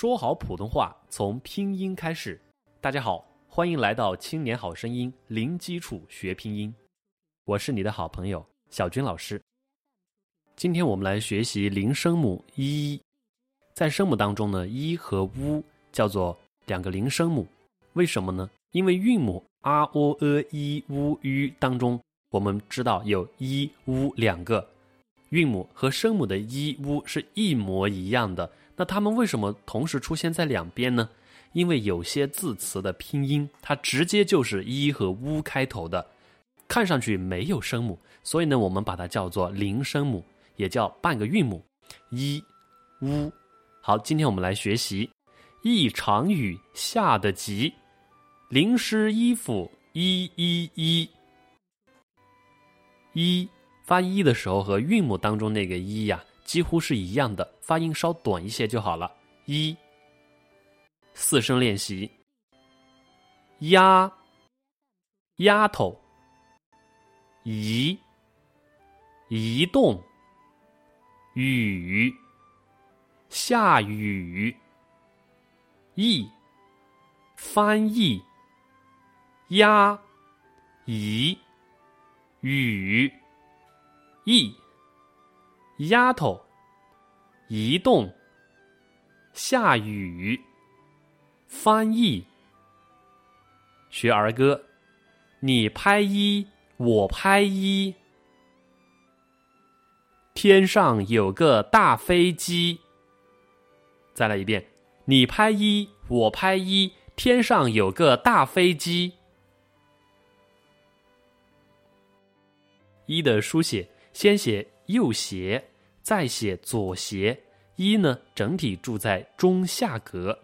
说好普通话从拼音开始。大家好，欢迎来到《青年好声音》，零基础学拼音。我是你的好朋友小军老师。今天我们来学习零声母一。在声母当中呢，一和乌叫做两个零声母。为什么呢？因为韵母 r o e i u u 当中，我们知道有一乌两个韵母和声母的一乌是一模一样的。那它们为什么同时出现在两边呢？因为有些字词的拼音，它直接就是一和乌开头的，看上去没有声母，所以呢，我们把它叫做零声母，也叫半个韵母，一乌。好，今天我们来学习，一场雨下得急，淋湿衣服一一一。一发一的时候和韵母当中那个一呀。几乎是一样的，发音稍短一些就好了。一，四声练习。丫，丫头。移，移动。雨，下雨。译，翻译。鸭，移，雨，译。丫头，移动，下雨，翻译，学儿歌，你拍一，我拍一，天上有个大飞机。再来一遍，你拍一，我拍一，天上有个大飞机。一的书写，先写右斜。再写左斜，一呢整体住在中下格。